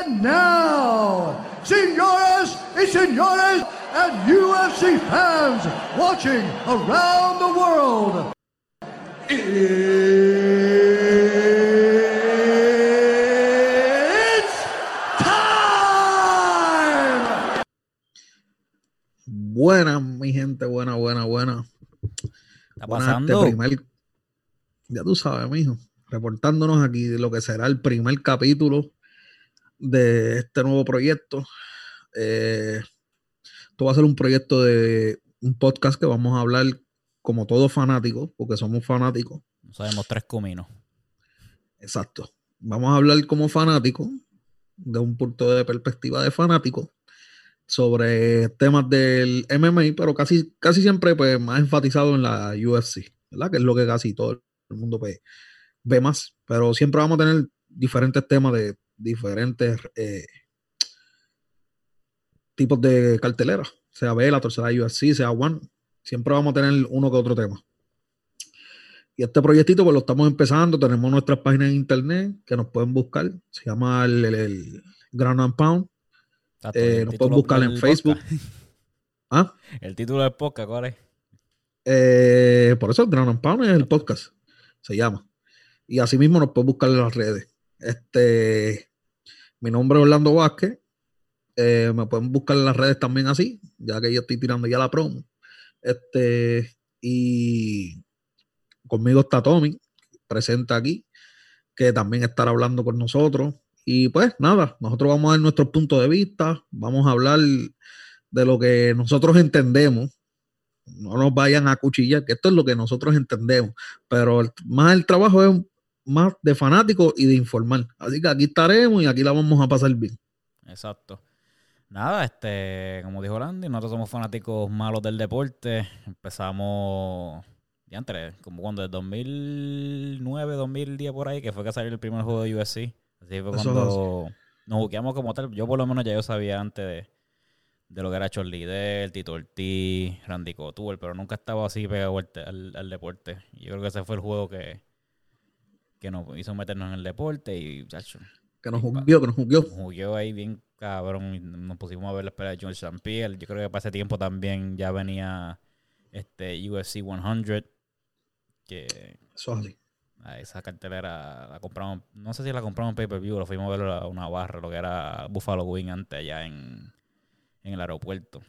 And now, senores y señores, and UFC fans watching around the world, it's time! Buena, mi gente, buena, buena, buena. Está Buena, pasando. este primer- ya tú sabes, mijo, reportándonos aquí de lo que será el primer capítulo de este nuevo proyecto. Eh, esto va a ser un proyecto de un podcast que vamos a hablar como todos fanáticos, porque somos fanáticos. No sabemos tres cominos. Exacto. Vamos a hablar como fanáticos, de un punto de perspectiva de fanático, sobre temas del MMA, pero casi, casi siempre pues, más enfatizado en la UFC, ¿verdad? Que es lo que casi todo el mundo pues, ve más. Pero siempre vamos a tener diferentes temas de diferentes eh, tipos de cartelera, sea Bellator, sea UFC, sea One. Siempre vamos a tener uno que otro tema. Y este proyectito pues lo estamos empezando, tenemos nuestras páginas en internet que nos pueden buscar, se llama el, el- el Ground and Pound. Eh, nos pueden buscar en Facebook. ¿Ah? El título del podcast, ¿cuál es? Eh, por eso el Ground and Pound es el podcast, se llama. Y así mismo nos pueden buscar en las redes. Este, mi nombre es Orlando Vázquez. Eh, me pueden buscar en las redes también así, ya que yo estoy tirando ya la promo. Este, y conmigo está Tommy, presente aquí, que también estará hablando con nosotros. Y pues nada, nosotros vamos a dar nuestro punto de vista, vamos a hablar de lo que nosotros entendemos. No nos vayan a cuchillar, que esto es lo que nosotros entendemos, pero más el trabajo es más de fanático y de informar. Así que aquí estaremos y aquí la vamos a pasar bien. Exacto. Nada, este, como dijo Landy, nosotros somos fanáticos malos del deporte. Empezamos, ya entre, como cuando el 2009, 2010 por ahí, que fue que salió el primer juego de UFC. Así fue es cuando nos buqueamos como tal. Yo por lo menos ya yo sabía antes de, de lo que era Charlie Del, Tito Ortiz, Randy Couture, pero nunca estaba así pegado al, al- al deporte. Y yo creo que ese fue el juego que, que nos hizo meternos en el deporte y, chacho, Que nos juzgó, que nos juzgó. jugué ahí bien cabrón y nos pusimos a ver la pelea de George St. Pierre. Yo creo que para ese tiempo también ya venía este UFC 100 que Eso es así. esa cartelera la compramos, no sé si la compramos en pay-per-view, lo fuimos a ver a una barra, lo que era Buffalo Wing antes allá en, en el aeropuerto.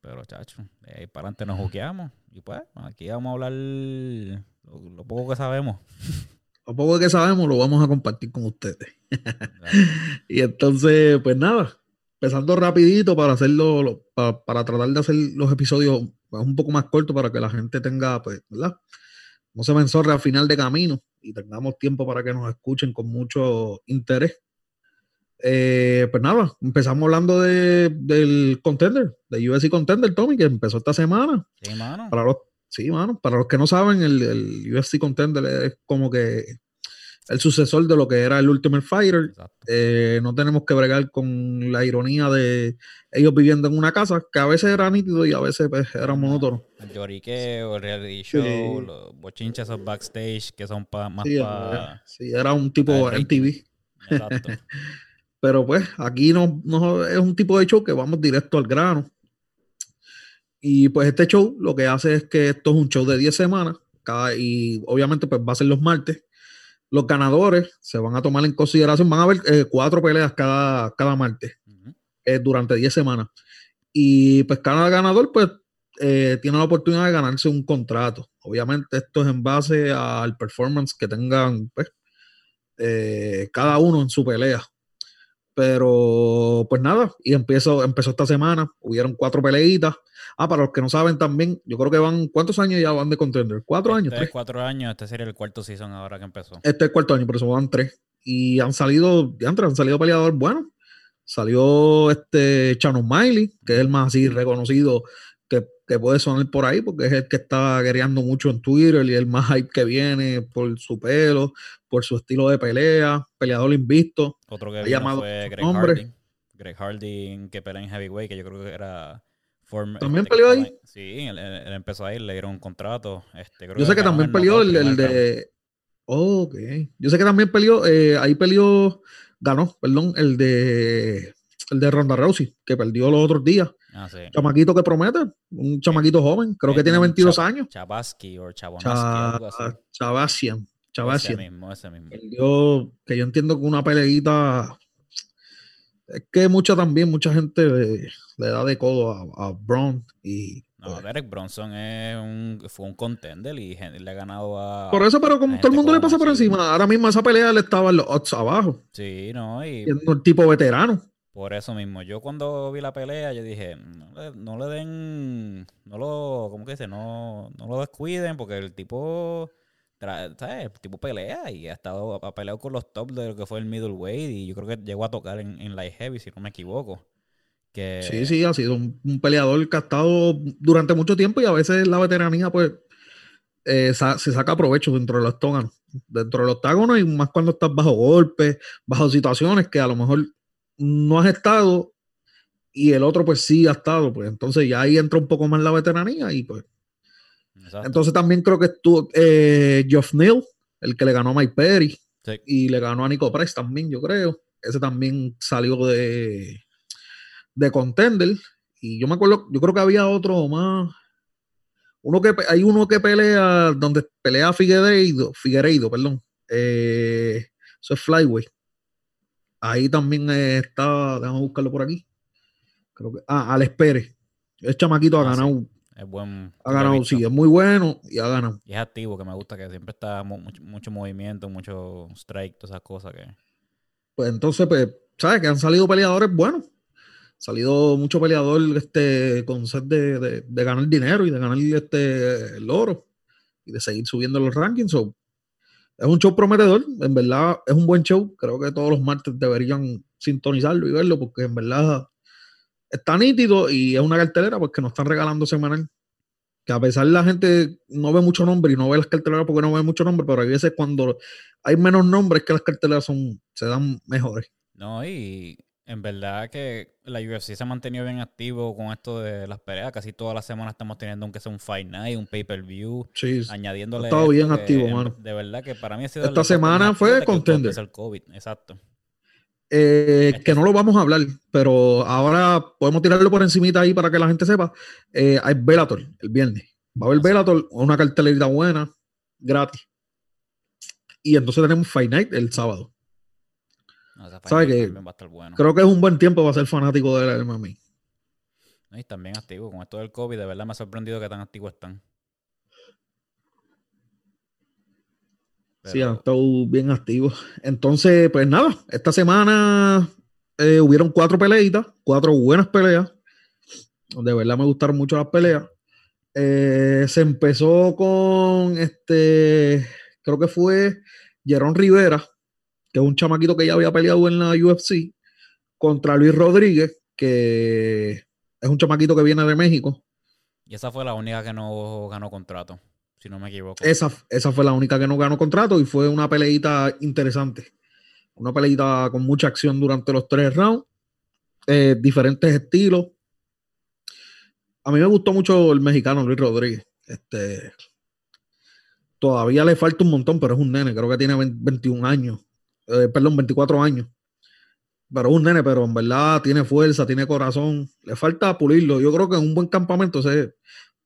Pero chacho, de ahí para adelante nos juqueamos y pues aquí vamos a hablar lo, lo poco que sabemos. Lo poco que sabemos lo vamos a compartir con ustedes. Y entonces, pues nada, empezando rapidito para hacerlo, lo- pa- para, tratar de hacer los episodios un poco más cortos para que la gente tenga, pues, ¿verdad? No se me al final de camino y tengamos tiempo para que nos escuchen con mucho interés. Eh, pues nada, empezamos hablando de, del contender, de UFC Contender, Tommy, que empezó esta semana. Sí. Para los, sí, mano, para los que no saben, el, el UFC Contender es como que el sucesor de lo que era el Ultimate Fighter. Eh, no tenemos que bregar con la ironía de ellos viviendo en una casa, que a veces era nítido y a veces pues, era monótono. El lloriqueo, el reality show, Sí. los bochinches backstage que son pa- más Sí, para... sí, era un tipo el MTV. Exacto. Pero pues aquí no, no es un tipo de show que vamos directo al grano. Y pues este show lo que hace es que esto es un show de 10 semanas cada, y obviamente pues va a ser los martes. Los ganadores se van a tomar en consideración, van a haber eh, cuatro peleas cada, cada martes eh, durante 10 semanas. Y pues cada ganador pues eh, tiene la oportunidad de ganarse un contrato. Obviamente esto es en base al performance que tengan pues, cada uno en su pelea. Pero pues nada, y empezó, empezó esta semana, hubieron cuatro peleitas. Ah, para los que no saben también, yo creo que van, ¿cuántos años ya van de contender? ¿Cuatro años? Este ¿Tres? es cuatro años, este sería el cuarto season ahora que empezó. Este es el cuarto año, pero eso van tres. Y han salido, ya han salido peleadores buenos. Salió este Shannon Miley, que es el más así reconocido que, puede sonar por ahí, porque es el que está guerreando mucho en Twitter y el más hype que viene por su pelo, por su estilo de pelea, peleador invisto. Otro que Ha llamado fue Greg nombre. Hardy. Greg Hardy que pelea en heavyweight, que yo creo que era... form- ¿También este, peleó ahí? Sí, él, él- empezó ahí, le dieron un contrato. Este, creo Yo sé que también el peleó el, de. Oh, ok. Yo sé que también peleó, eh, ahí peleó ganó, perdón, el de el de Ronda Rousey, que perdió los otros días. Ah, sí. Chamaquito que promete, un chamaquito joven, creo que tiene Un 22 Chab- años. Chabaski o Chabonaski, algo así. Cha- Chabasian, Ese mismo, ese mismo. Perdió, que yo entiendo que una peleita. Es que mucha también, mucha gente le, le da de codo a, a Braun y. No, pues, Derek Bronson es un, fue un contender y le ha ganado a. por eso, pero como todo el mundo le pasa por encima, ahora mismo esa pelea le estaba en los odds abajo, Sí, no, y siendo el tipo veterano. Por eso mismo. Yo cuando vi la pelea, yo dije, no le, no le den, no lo, ¿cómo que dice? No, no lo descuiden porque el tipo, ¿sabes? El tipo pelea y ha estado, ha peleado con los top de lo que fue el middleweight y yo creo que llegó a tocar en, light heavy, si no me equivoco. Que, Sí, sí, ha sido un, peleador que ha estado durante mucho tiempo y a veces la veteranía, pues, eh, se saca provecho dentro de los octágonos. Dentro del octágono y más cuando estás bajo golpes, bajo situaciones que a lo mejor no has estado y el otro, pues, sí ha estado. Pues entonces ya ahí entra un poco más la veteranía y pues. Exacto. Entonces también creo que estuvo eh, Geoff Neal, el que le ganó a Mike Perry Sí. y le ganó a Nico Price también, yo creo. Ese también salió de, de contender. Y yo me acuerdo, yo creo que había otro más. Uno que hay uno que pelea, donde pelea Figueiredo, Figueiredo, perdón. Eh, eso es Flyway. Ahí también eh, está, déjame buscarlo por aquí. Creo que, ah, Alex Pérez. El chamaquito ha Ah, sí. ganado, es buen. ha ganado, visto. sí, es muy bueno y ha ganado. Y es activo, que me gusta, que siempre está mu- mucho, mucho movimiento, mucho strike, todas esas cosas que... Pues entonces, pues, ¿sabes? Que han salido peleadores buenos. Ha salido mucho peleador este, con sed de, de- de ganar dinero y de ganar este, el oro y de seguir subiendo los rankings. So, es un show prometedor, en verdad es un buen show. Creo que todos los martes deberían sintonizarlo y verlo porque en verdad está nítido y es una cartelera porque nos están regalando semanal. Que a pesar de la gente no ve mucho nombre y no ve las carteleras porque no ve mucho nombre, pero hay veces cuando hay menos nombres que las carteleras son, se dan mejores. No, y en verdad que la UFC se ha mantenido bien activo con esto de las peleas. Casi todas las semanas estamos teniendo aunque sea un Fight Night, un pay-per-view, Sí, añadiéndole... Ha estado bien esto que activo, mano. De verdad que para mí ha sido... Esta semana fue contender. el COVID, exacto. Eh, Este que no lo vamos a hablar, pero ahora podemos tirarlo por encimita ahí para que la gente sepa. Eh, hay Bellator el viernes. Va a haber sí. Bellator, una cartelerita buena, gratis. Y entonces tenemos Fight Night el sábado. No, esa Fight ¿Sabe Night que también va a estar bueno. Creo que es un buen tiempo para ser fanático de la. No, y están bien activos. Con esto del COVID, de verdad me ha sorprendido que tan activos están. Sí, han estado bien activos. Entonces, pues nada, esta semana eh, hubieron cuatro peleitas, cuatro buenas peleas. De verdad me gustaron mucho las peleas. Eh, se empezó con este, creo que fue Jerón Rivera, que es un chamaquito que ya había peleado en la UFC, contra Luis Rodríguez, que es un chamaquito que viene de México. Y esa fue la única que no ganó contrato, si no me equivoco. Esa, esa fue la única que no ganó contrato y fue una peleita interesante. Una peleita con mucha acción durante los tres rounds. eh, diferentes estilos. A mí me gustó mucho el mexicano Luis Rodríguez. Este, todavía le falta un montón, pero es un nene. Creo que tiene 20 21 años. Eh, perdón, 24 años. Pero un nene, pero en verdad tiene fuerza, tiene corazón. Le falta pulirlo. Yo creo que en un buen campamento ese,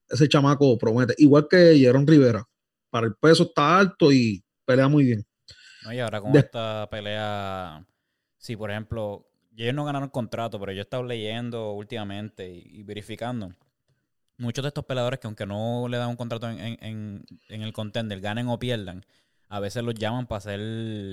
ese chamaco promete. Igual que Jerón Rivera. Para el peso está alto y pelea muy bien. No, y ahora con De- esta pelea, sí, por ejemplo, ellos no ganaron contrato, pero yo he estado leyendo últimamente y, y verificando. Muchos de estos peleadores que aunque no le dan un contrato en, en- en- en el contender, ganen o pierdan, a veces los llaman para hacer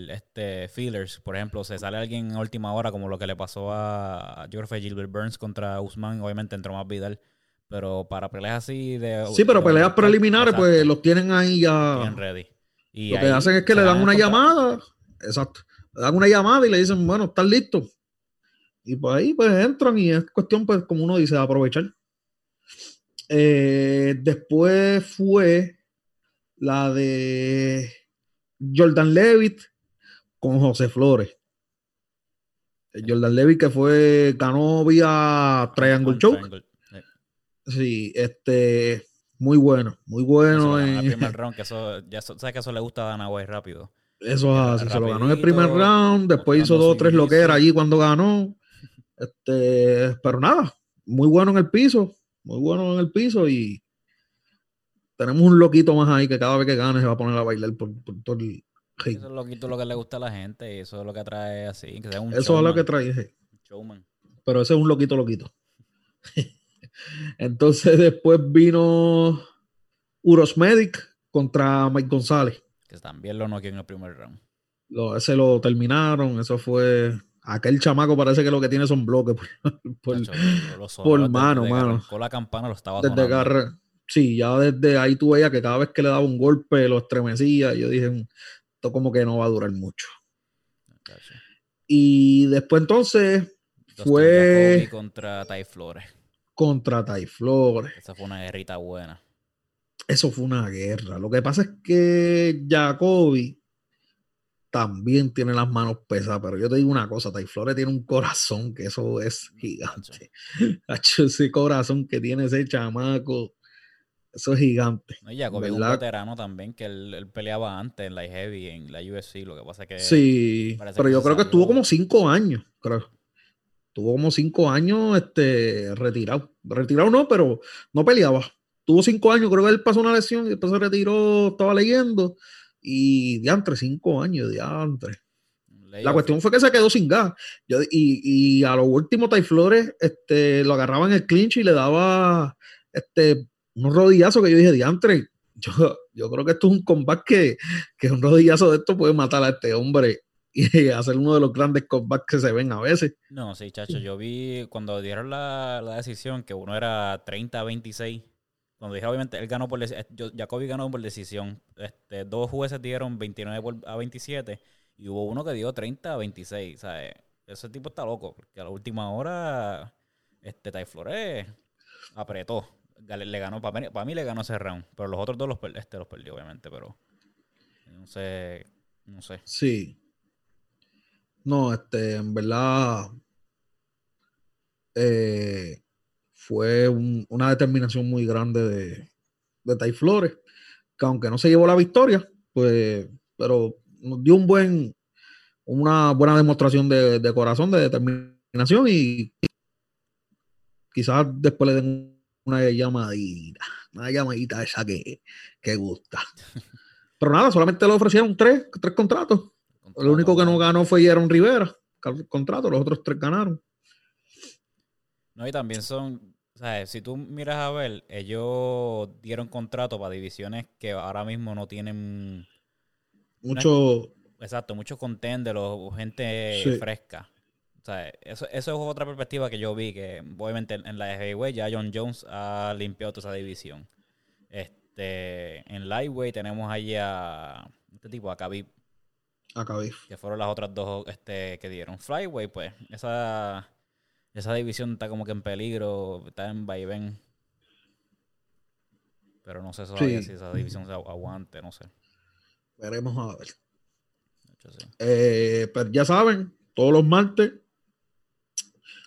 este fillers. Por ejemplo, se sale alguien en última hora, como lo que le pasó a, yo creo que fue Gilbert Burns contra Usman, obviamente entró más Vidal. Pero para peleas así de... Sí, pero de- peleas preliminares, pues los tienen ahí ya. bien ready. Y Lo que hacen es que le dan una llamada. Exacto. Le dan una llamada y le dicen, bueno, ¿estás listo? Y pues ahí pues entran y es cuestión, pues, como uno dice, de aprovechar. Eh, después fue la de Jordan Levitt con José Flores. Jordan Levitt que fue, ganó vía Triangle Choke. Sí. Este, muy bueno, muy Eso bueno. ganó en el primer round, que eso, ya eso- sabes que eso le gusta a Dana White rápido. Eso así, se lo ganó en el primer round, después hizo dos o tres loqueras allí cuando ganó. Este, pero nada, muy bueno en el piso, muy bueno en el piso y tenemos un loquito más ahí que cada vez que gane se va a poner a bailar por, por todo el ring. Eso es lo, que- lo que le gusta a la gente y eso es lo que atrae así, que sea un Eso es lo que trae. showman. pero ese es un loquito loquito. Entonces después vino Uros Medic contra Mike González. Que también lo noqueó en el primer round. Lo, ese lo terminaron, eso fue... Aquel chamaco parece que lo que tiene son bloques. por- por desde mano, mano. arrancó la campana lo estaba desde. Sí, ya desde ahí tú veías que cada vez que le daba un golpe lo estremecía. y Yo dije, "Mm, esto como que no va a durar mucho. Y después entonces Dustin fue Jacoby contra Ty Flores. contra Tai Flores. Esa fue una guerrita buena. Eso fue una guerra. Lo que pasa es que Jacoby también tiene las manos pesadas, pero yo te digo una cosa, Tai Flores tiene un corazón que eso es gigante. Ese corazón que tiene ese chamaco, eso es gigante. No, y es un veterano también que él, él peleaba antes en la heavy, en la UFC. Lo que pasa es que Sí, pero que yo creo que estuvo como cinco años, creo. Tuvo como cinco años este, retirado. Retirado no, pero no peleaba. Tuvo cinco años, creo que él pasó una lesión y después se retiró, estaba leyendo. Y diantre, cinco años, diantre. La cuestión fue que se quedó sin gas. Yo, y, y a lo último, Tai Flores este, lo agarraba en el clinch y le daba este, unos rodillazos que yo dije, diantre, yo, yo creo que esto es un combate que, que un rodillazo de esto puede matar a este hombre y hacer uno de los grandes combates que se ven a veces. No, sí, chacho. Yo vi cuando dieron la, la decisión que uno era 30 a 26. Cuando dijeron, obviamente, él ganó por decisión. Jacoby ganó por decisión. Este, dos jueces dieron 29 por- a 27 y hubo uno que dio 30 a 26. O sea, eh, ese tipo está loco. Porque a la última hora, este, Ty Flores apretó. Le ganó, para mí, le ganó ese round. Pero los otros dos los, este los perdió, obviamente. Pero no sé. No sé. Sí. No, este, en verdad eh, fue un- una determinación muy grande de, de Tai Flores, que aunque no se llevó la victoria, pues, pero nos dio un buen, una buena demostración de, de corazón, de determinación y quizás después le den una llamadita, una llamadita esa que, que gusta. Pero nada, solamente le ofrecieron tres, tres contratos. El único que no ganó fue Jaron Rivera, contrato, los otros tres ganaron. No, y también son, o sea, si tú miras a ver, ellos dieron contrato para divisiones que ahora mismo no tienen, Mucho, exacto, muchos contenders o gente Sí. fresca. O sea, eso, eso es otra perspectiva que yo vi, que obviamente en, en la heavyweight ya John Jones ha limpiado toda esa división. Este, en lightweight tenemos ahí a este tipo, a Khabib, acabé. que fueron las otras dos este, que dieron. Flyweight, pues, esa, esa división está como que en peligro, está en vaivén. Pero no sé Sí. si esa división se agu- aguante, no sé. Veremos a ver. Hecho, sí. Eh, pero ya saben, todos los martes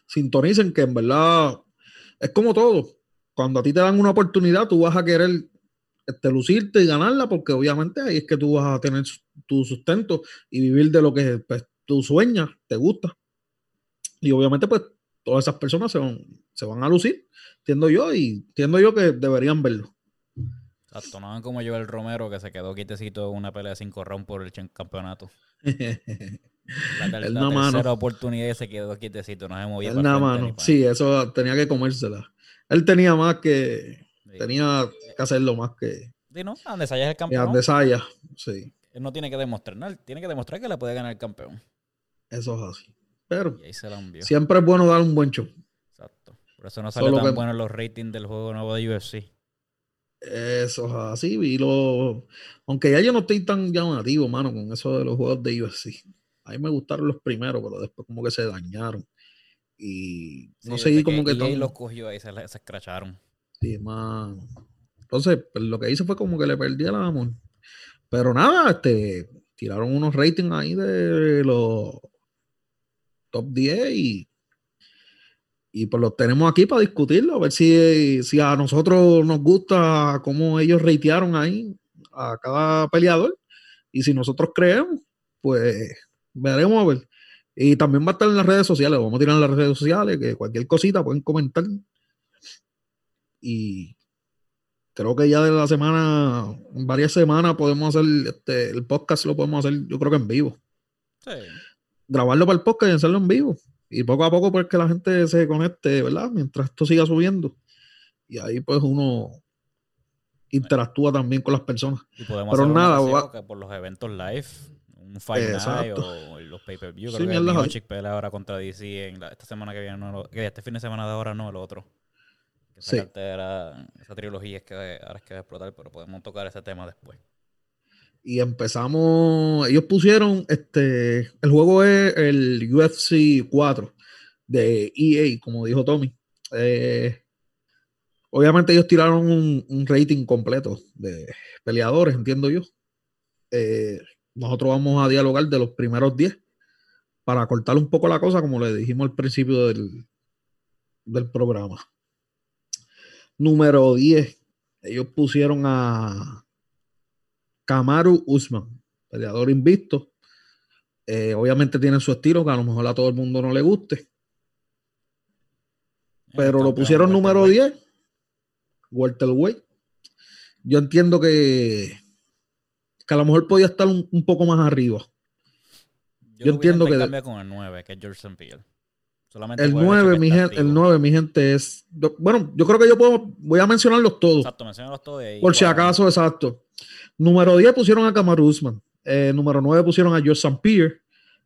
sintonicen que en verdad es como todo. Cuando a ti te dan una oportunidad, tú vas a querer este, lucirte y ganarla, porque obviamente ahí es que tú vas a tener tu sustento y vivir de lo que pues, tú sueñas, te gusta. Y obviamente, pues, todas esas personas se van, se van a lucir, entiendo yo, y entiendo yo que deberían verlo. Exacto, no como Joel Romero que se quedó quietecito en una pelea de cinco rounds por el campeonato. La, ter- la tercera ¿no? oportunidad y se quedó quietecito, no se movía Él nada ¿no? para- Sí, eso tenía que comérsela. Él tenía más que, Sí. tenía que hacerlo más que, Sí, ¿no? Andesaya es el campeón. Andesaya. Sí, Él no tiene que demostrar nada, él tiene que demostrar que le puede ganar el campeón. eso es así. Pero siempre es bueno dar un buen show. Exacto. Por eso no salió Solo tan que- bueno los ratings del juego nuevo de UFC. Eso es así. Y lo, aunque ya yo no estoy tan llamativo, mano, con eso de los juegos de UFC. A mí me gustaron los primeros, pero después como que se dañaron. Y no Sí, seguí como que EA tan... los cogió ahí, se, se escracharon. Sí, mano. Entonces, pues, lo que hice fue como que le perdí el amor. Pero nada, este, tiraron unos ratings ahí de los top 10 y, y pues los tenemos aquí para discutirlo, a ver si, si a nosotros nos gusta cómo ellos ratearon ahí a cada peleador. Y si nosotros creemos, pues veremos a ver. Y también va a estar en las redes sociales, vamos a tirar en las redes sociales, que cualquier cosita pueden comentar. Y creo que ya de la semana, en varias semanas podemos hacer este, el podcast, lo podemos hacer, yo creo que en vivo. Sí. Grabarlo para el podcast y hacerlo en vivo. Y poco a poco, pues que la gente se conecte, ¿verdad? Mientras esto siga subiendo. Y ahí, pues uno interactúa también con las personas. Y podemos Pero hacer nada, una va- que por los eventos live, un Fight Night o los pay-per-view. Sí, Creo que mierda, Miocic pelea ahora contra DC en la- esta semana que viene, no, lo- que este fin de semana de ahora no, el otro. Esa Sí. cartera, esa trilogía es que ahora es que va a explotar, pero podemos tocar ese tema después. Y empezamos, ellos pusieron, este, el juego es el UFC 4 de EA, como dijo Tommy. Eh, obviamente ellos tiraron un, un rating completo de peleadores, entiendo yo. Eh, nosotros vamos a dialogar de los primeros 10 para cortar un poco la cosa, como le dijimos al principio del, del programa. Número 10, ellos pusieron a Kamaru Usman, peleador invicto. Eh, obviamente tiene su estilo, que a lo mejor a todo el mundo no le guste, pero lo pusieron número welterweight. 10, welterweight. Yo entiendo que, que a lo mejor podía estar un, un poco más arriba. Yo, yo entiendo que- con el 9, que es George St. Pierre. Solamente El por hecho 9, que mi gente, el activo. 9, mi gente, es. bueno, yo creo que yo puedo, voy a mencionarlos todos. Exacto, menciónalos todos ahí. Por si acaso, exacto. Número 10 pusieron a Kamaru Usman. Eh, número 9 pusieron a George St. Pierre.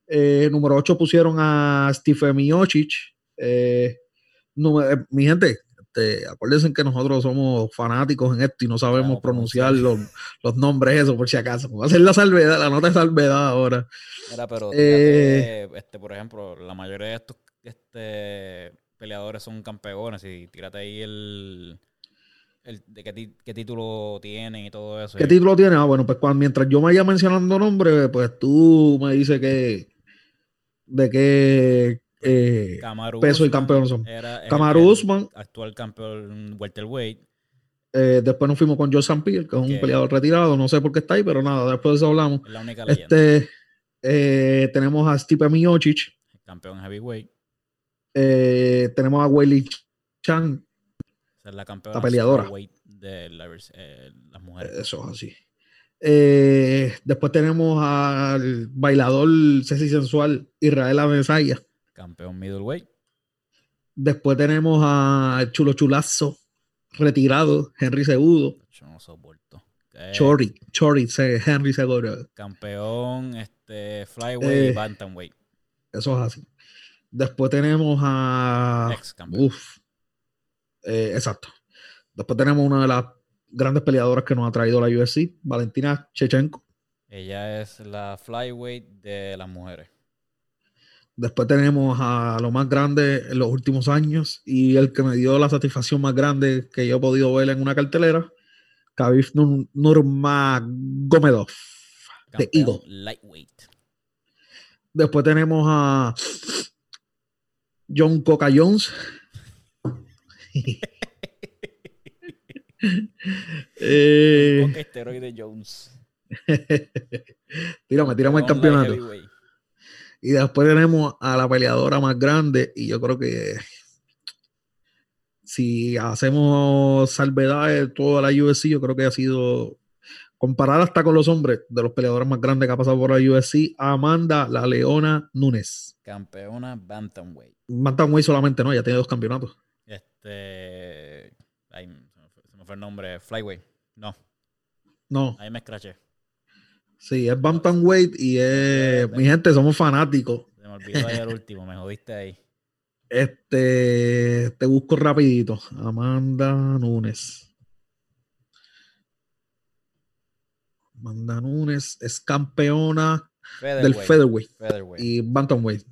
Eh, número 8 pusieron a Steve Miocic. Eh, número- eh, mi gente, este, acuérdense que nosotros somos fanáticos en esto y no sabemos pronunciar los, los nombres, eso por si acaso. Va a ser la salvedad, la nota de salvedad ahora. Mira, pero Eh, este, por ejemplo, la mayoría de estos este, peleadores son campeones y tírate ahí el, el de qué, título tienen y todo eso. ¿Qué título tiene? Ah, bueno, pues cuando, mientras yo me vaya mencionando nombres, pues tú me dices que de qué eh, peso y campeón son. Kamaru Usman, actual campeón welterweight. eh, después nos fuimos con St. Pierre, que es un peleador retirado, no sé por qué está ahí, pero nada, después de eso hablamos. Es la única leyenda. Este, eh, tenemos a Stipe Miocic, Campeón heavyweight. eh, tenemos a Weili Chan, Esa es la campeona peleadora. de la eh, las mujeres. eso es así. Eh, después tenemos al bailador sexy sensual Israel Adesanya. Campeón middleweight. Después tenemos a Chulo Chulazo, retirado, Henry Segudo. Yo no soporto. Eh, Chori, Chori, Henry Segudo. Campeón este, flyweight y Eh, bantamweight. Eso es así. Después tenemos a. Ex campeón. Uf. Eh, exacto. Después tenemos una de las grandes peleadoras que nos ha traído la UFC, Valentina Chechenko. Ella es la flyweight de las mujeres. Después tenemos a lo más grande en los últimos años y el que me dio la satisfacción más grande que yo he podido ver en una cartelera, Khabib Nur- Nurmagomedov, de Eagle. lightweight. Después tenemos a John Coca Jones. Eh, Con esteroide Jones. tírame, tírame el campeonato. Y después tenemos a la peleadora más grande. Y yo creo que si hacemos salvedades de toda la UFC, yo creo que ha sido comparada hasta con los hombres de los peleadores más grandes que ha pasado por la UFC, Amanda la Leona Nunes. Campeona bantamweight. Bantamweight solamente no, ya tiene dos campeonatos. Este. Ay, se me fue, se me fue el nombre. Flyweight. No, No, ahí me escraché. Sí, es Bantamweight y es, mi gente, somos fanáticos. Se me olvidó ahí el último, me jodiste ahí. Este, te busco rapidito. Amanda Nunes. Amanda Nunes es campeona del Featherweight. featherweight Featherweight. y bantamweight.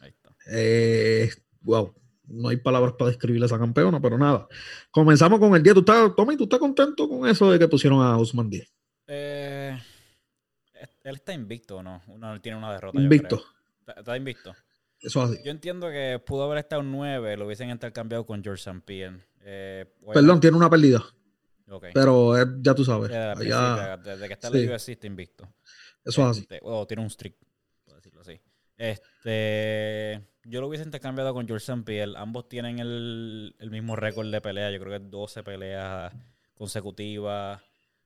Ahí está. Eh, wow, no hay palabras para describir a esa campeona, pero nada. Comenzamos con el día. ¿Tú estás, Tommy, tú estás contento con eso de que pusieron a Usman 10? Eh, él está invicto o no? Uno tiene una derrota. yo Invicto. creo. Está, está invicto. Eso es así. Yo entiendo que pudo haber estado un 9, lo hubiesen intercambiado con George St. Pierre. Eh, Perdón, tiene una pérdida. Ok. Pero es- ya tú sabes. Desde, allá- desde que está sí. en la UFC está invicto. eso es así. Este, o tiene un streak, por decirlo así. Este, yo lo hubiese intercambiado con George St. Pierre. Ambos tienen el, el mismo récord de pelea. Yo creo que es 12 peleas consecutivas.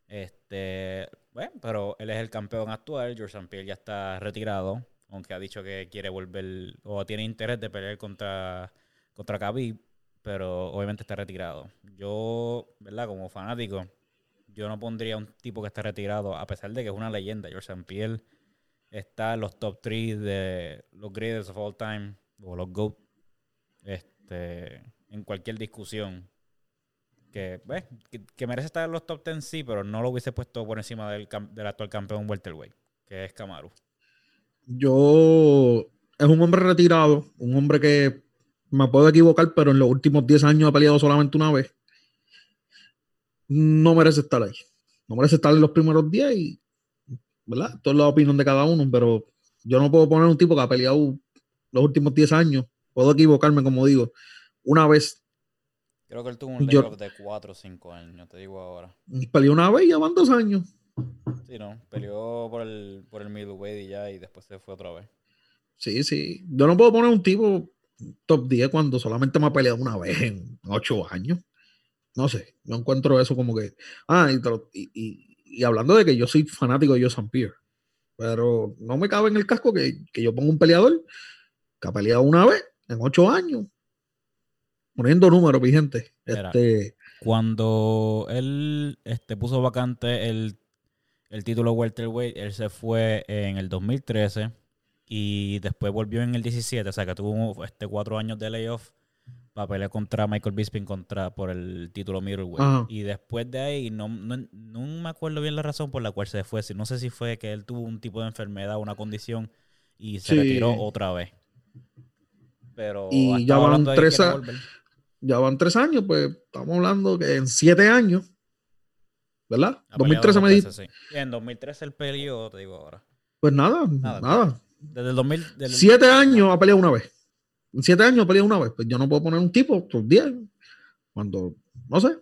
Este, bueno, pero él es el campeón actual. George St. Pierre ya está retirado. Aunque ha dicho que quiere volver o tiene interés de pelear contra, contra Khabib. Pero obviamente está retirado. Yo, ¿verdad? Como fanático, yo no pondría un tipo que está retirado, a pesar de que es una leyenda. George St. Pierre está en los top 3 de los greatest of all time, o los GOAT, este, en cualquier discusión. Que, ves, que, merece estar en los top 10, sí, pero no lo hubiese puesto por encima del, del actual campeón welterweight, que es Kamaru. Yo es un hombre retirado, un hombre que me puedo equivocar, pero en los últimos 10 años ha peleado solamente una vez. No merece estar ahí. No merece estar en los primeros 10 y, ¿verdad? Esto es la opinión de cada uno, pero yo no puedo poner un tipo que ha peleado los últimos 10 años. Puedo equivocarme, como digo, una vez. Creo que él tuvo un Yo- layoff de 4 o 5 años, te digo ahora. Peleó una vez y ya van dos años. Sí, ¿no? Peleó por el, por el middleweight y ya, y después se fue otra vez. Sí, sí. Yo no puedo poner un tipo top 10 cuando solamente me ha peleado una vez en 8 años. No sé, yo encuentro eso como que. Ah, y, te lo- y- y- y hablando de que yo soy fanático de Joe Pierre, pero no me cabe en el casco que, que yo ponga un peleador que ha peleado una vez en 8 años, poniendo números vigentes. Mira. Este, Cuando él este, puso vacante el, el título welterweight, él se fue en el 2013 y después volvió en el 17, o sea que tuvo este, cuatro años de layoff para pelear contra Michael Bisping contra, por el título middleweight. Ajá. Y después de ahí, no, no, no me acuerdo bien la razón por la cual se fue. No sé si fue que él tuvo un tipo de enfermedad, una condición y se Sí. retiró otra vez. Pero Y ya van tres. Ya van 3 años, pues estamos hablando que en 7 años, ¿verdad? Ha 2013 peleado me dijiste. sí. En 2013 el peleó, te digo ahora. Pues nada, Nada. nada. Desde el 2000. del- Siete años ha peleado una vez. En siete años ha peleado una vez. Pues yo no puedo poner un tipo por diez. Cuando, no sé.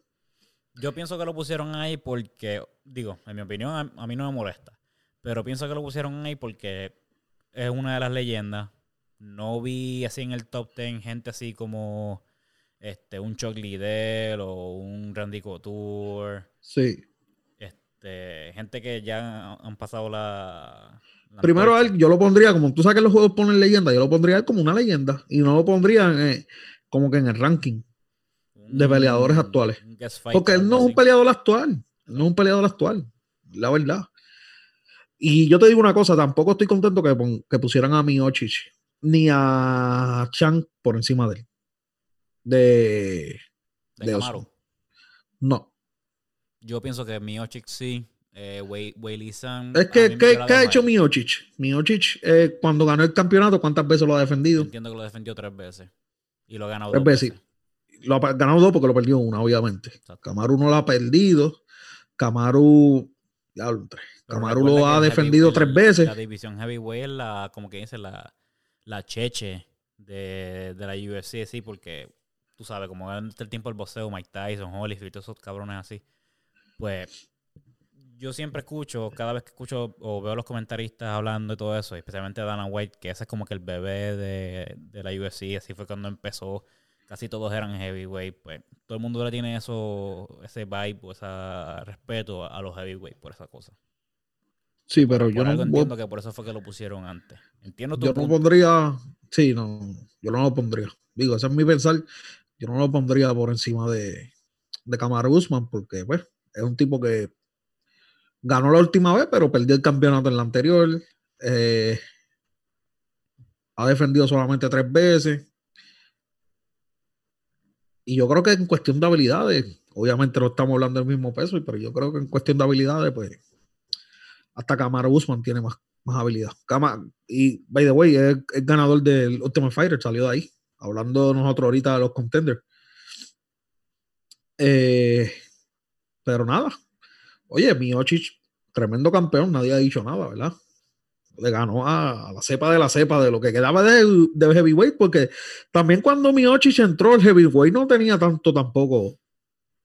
Yo pienso que lo pusieron ahí porque, digo, en mi opinión, a, a mí no me molesta. Pero pienso que lo pusieron ahí porque es una de las leyendas. No vi así en el top 10 gente así como este un Chuck Liddell o un Randy Couture. Sí. Este, gente que ya han- pasado la. la Primero él, yo lo pondría, como tú sabes que los juegos ponen leyenda, yo lo pondría él como una leyenda. Y no lo pondría eh, como que en el ranking. de peleadores actuales. un Porque él no es un peleador actual. Él no es un peleador actual. La verdad. Y yo te digo una cosa, tampoco estoy contento que, que pusieran a Miocic ni a Chan por encima de él. De, De de Kamaru. Osman. No. Yo pienso que Miocic sí. Eh. Es que, ¿qué, ha hecho ahí. Miocic? Miocic, eh, cuando ganó el campeonato, ¿cuántas veces lo ha defendido? entiendo que lo defendió tres veces. Y lo ha ganado Tres dos veces. veces. Lo ha ganado dos porque lo perdió una, obviamente. Exacto. Camaru no lo ha perdido. Camaru. diablo, tres. Camaru lo ha defendido heavy- tres veces. La división heavyweight es la, como que dice, la, la cheche de, de la UFC, sí, porque tú sabes, como en el tiempo el boxeo, Mike Tyson, Holyfield, todos esos cabrones así. Pues yo siempre escucho, cada vez que escucho o veo a los comentaristas hablando y todo eso, especialmente a Dana White, que ese es como que el bebé de, de la UFC, así fue cuando empezó. Casi todos eran heavyweight, pues todo el mundo le tiene eso, ese vibe o ese respeto a los heavyweight por esa cosa. Sí, pero Por yo no, entiendo que por eso fue que lo pusieron antes. Entiendo tu yo no pondría. Sí, no. Yo no lo pondría. Digo, ese es mi pensar. Yo no lo pondría por encima de, de Kamaru Usman porque, pues, es un tipo que ganó la última vez, pero perdió el campeonato en la anterior. eh, ha defendido solamente tres veces. Y yo creo que en cuestión de habilidades, obviamente no estamos hablando del mismo peso, pero yo creo que en cuestión de habilidades, pues, hasta Kamaru Usman tiene más, más habilidad. Y, by the way, es, es ganador del Ultimate Fighter, salió de ahí. Hablando nosotros ahorita de los contenders. Eh, pero nada. Oye, Miocic, tremendo campeón, nadie ha dicho nada, ¿verdad? Le ganó a, a la cepa de la cepa de lo que quedaba de, de heavyweight, porque también cuando Miocic entró, el heavyweight no tenía tanto tampoco.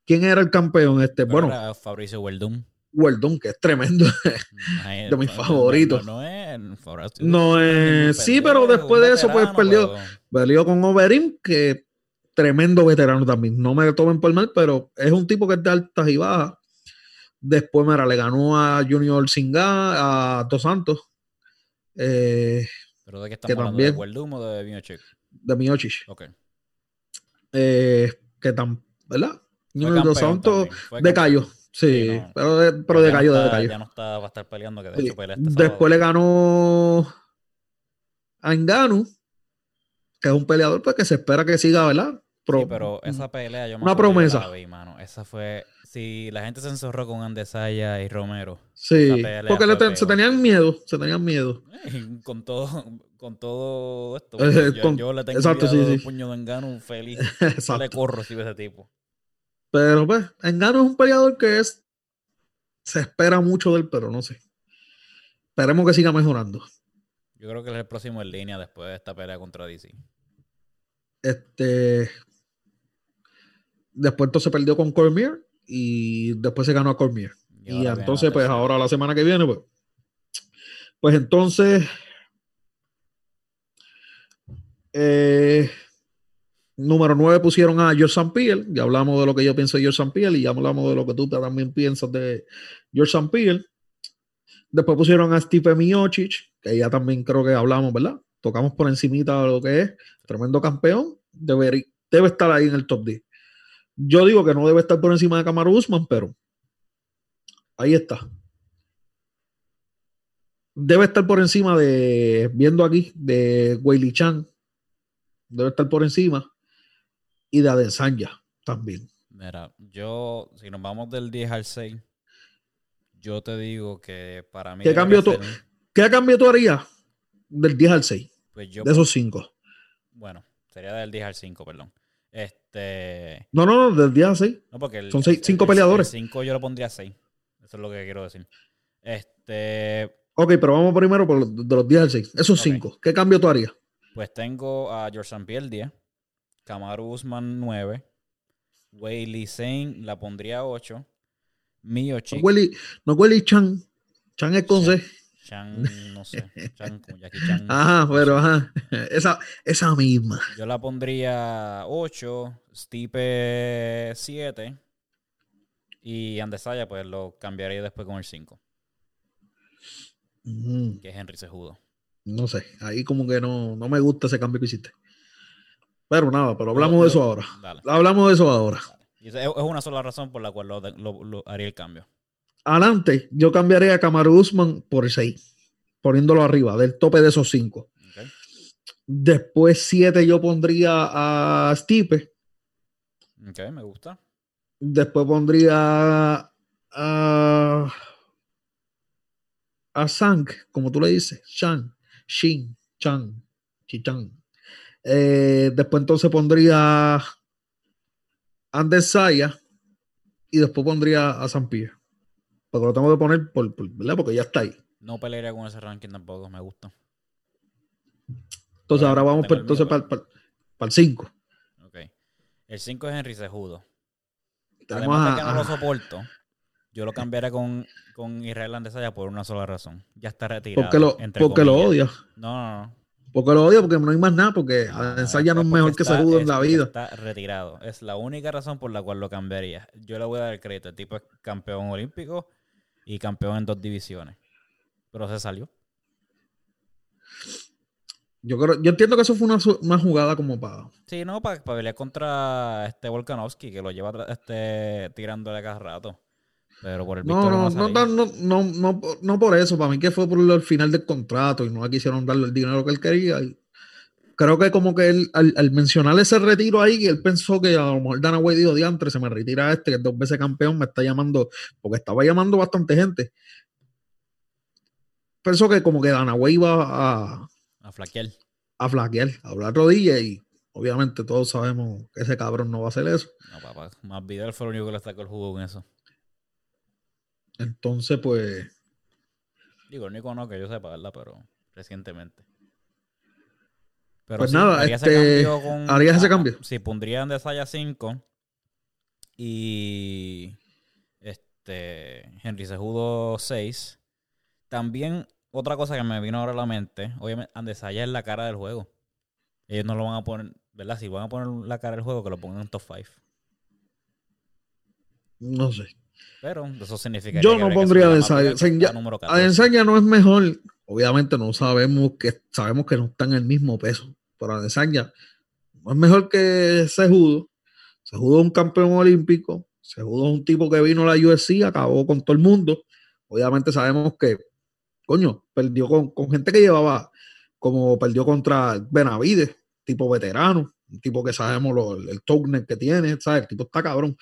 ¿Quién era el campeón? Este, Pero bueno, Fabricio Weldum. Weldon, que es tremendo. Ay, De mis no- favoritos. No, no es. No ningún sí, pero después de eso, pues, perdió. pero- Peleó con Overeem, que tremendo veterano también. No me tomen por mal, pero es un tipo que es de altas y bajas. Después, mira, le ganó a Junior Singa, a Dos Santos, eh, Pero de qué que estamos hablando, ¿de también- Weldum o de Biochick? de Miocic, Ok. eh, que tan, ¿verdad? Junior Dos Santos también, sí, Sí, no. pero de, pero de no Cayo. Ya no está, va a estar peleando, que de Sí. hecho pelea este Después sábado. le ganó a Enganu, que es un peleador pues, que se espera que siga, ¿verdad? Pro- Sí, pero esa pelea yo me una promesa. la vi, mano. Esa fue... Si la gente se encerró con Andesaya y Romero, Sí, porque le se tenían miedo, se tenían miedo. eh, con todo, con todo esto, Eh, yo, con- yo le tengo exacto, sí, sí. puño de engano feliz. Yo le corro si ve ese tipo. Pero pues, Engano es un peleador que es. Se espera mucho de él, pero no sé. Esperemos que siga mejorando. Yo creo que es el próximo en línea después de esta pelea contra DC. Este. Después entonces perdió con Cormier y después se ganó a Cormier. Y, viene entonces, pues ahora la semana que viene, pues. Pues entonces. eh, número 9 pusieron a George St. Pierre. Ya hablamos de lo que yo pienso de George St. Pierre y ya hablamos de lo que tú también piensas de George St. Pierre. Después pusieron a Stipe Miocic, que ya también creo que hablamos, ¿verdad? Tocamos por encimita de lo que es. Tremendo campeón. Debe, estar ahí en el top 10. Yo digo que no debe estar por encima de Kamaru Usman, pero ahí está. Debe estar por encima de, viendo aquí, de Weili Chan. Debe estar por encima. Y de Adesanya también. Mira, yo, si nos vamos del 10 al 6, yo te digo que para mí. ¿Qué cambio tú- ser- ¿Qué cambio tú harías del 10 al 6? Pues yo, De esos 5. bueno, sería del 10 al 5, perdón. Este. No, no, no, del 10 al 6. No, porque el- Son seis- el- cinco el- peleadores. El 5 yo lo pondría a 6. Eso es lo que quiero decir. Este. Ok, pero vamos primero por los, de los 10 al 6. Esos Ok. 5. ¿Qué cambio tú harías? Pues tengo a George St. Pierre 10, Kamaru Usman 9, Weili Zane la pondría 8, Miocic, No Weili, no Weili Chan. Chan es con C. Chan, no sé, Chan como Jackie Chan. Ajá, pero ajá. Esa, esa misma. Yo la pondría 8, Stipe 7 y Andesaya pues lo cambiaría después con el 5, Mm, que es Henry Sejudo. no sé. Ahí como que no, no me gusta ese cambio que hiciste. Pero nada, pero hablamos de eso ahora. Dale, Hablamos de eso ahora. dale. Y esa es una sola razón por la cual lo, lo- lo haría el cambio. Adelante, yo cambiaría a Kamaru Usman por el 6. Poniéndolo arriba, del tope de esos 5. ¿ok? Después 7 yo pondría a Stipe. Ok, me gusta. Después pondría a. A Sang, como tú le dices. Shang, Shin, Chang, Chichan. Eh, después entonces pondría a Anders Saya. Y después pondría a San Pierre. Porque lo tengo que poner por, por- ¿verdad? Porque ya está ahí. No pelearía con ese ranking tampoco, me gusta. Entonces ahora vamos por- entonces para, el 5. Ok. El 5 es Henry Sejudo. Además de que a- no lo soporto, yo lo cambiaría con, con Israel Andesaya por una sola razón. Ya está retirado. porque lo, porque lo odia. No, no, no. Porque lo odia, porque no hay más nada. Porque No, Ensaya no es mejor que está- Segudo en la vida. Está retirado. Es la única razón por la cual lo cambiaría. Yo le voy a dar el crédito. El tipo es campeón olímpico y campeón en dos divisiones. Pero se salió. Yo creo, yo entiendo que eso fue una, una jugada como para. Sí, no, para pelear contra este Volkanovski, que lo lleva este, tirándole cada rato. Pero por el No, no, no, no, no, no, por- eso. Para mí que fue por el final del contrato y no le quisieron darle el dinero que él quería. y creo que como que él, al, al mencionar ese retiro ahí, él pensó que a lo mejor Dana White dijo, diantre, se me retira este, que es dos veces campeón, me está llamando, porque estaba llamando bastante gente. Pensó que como que Dana White iba a, A flaquear. a flaquear, a hablar rodillas y obviamente todos sabemos que ese cabrón no va a hacer eso. No, papá. Más Vidal fue el único que le sacó el jugo con eso. Entonces, pues, Digo, el único no que yo sepa, ¿verdad? Pero recientemente. Pero Pues nada, haría este, cambio con- harías ese ah, cambio. Sí, pondría en Desaya 5. y este Henry Sejudo 6. También otra cosa que me vino ahora a la mente, obviamente Andesaya es la cara del juego. Ellos no lo van a poner, ¿verdad? Si van a poner la cara del juego, que lo pongan en top 5. No sé. Pero eso significa Yo no pondría a número Adesanya no es mejor. Obviamente no sabemos que sabemos que no está en el mismo peso. Pero Adesanya no es mejor que Sejudo. Sejudo es un campeón olímpico. Sejudo es un tipo que vino a la UFC, acabó con todo el mundo. Obviamente sabemos que, coño, perdió con, gente que llevaba, como perdió contra Benavides, tipo veterano, un tipo que sabemos lo, el token que tiene, ¿sabes? El tipo está cabrón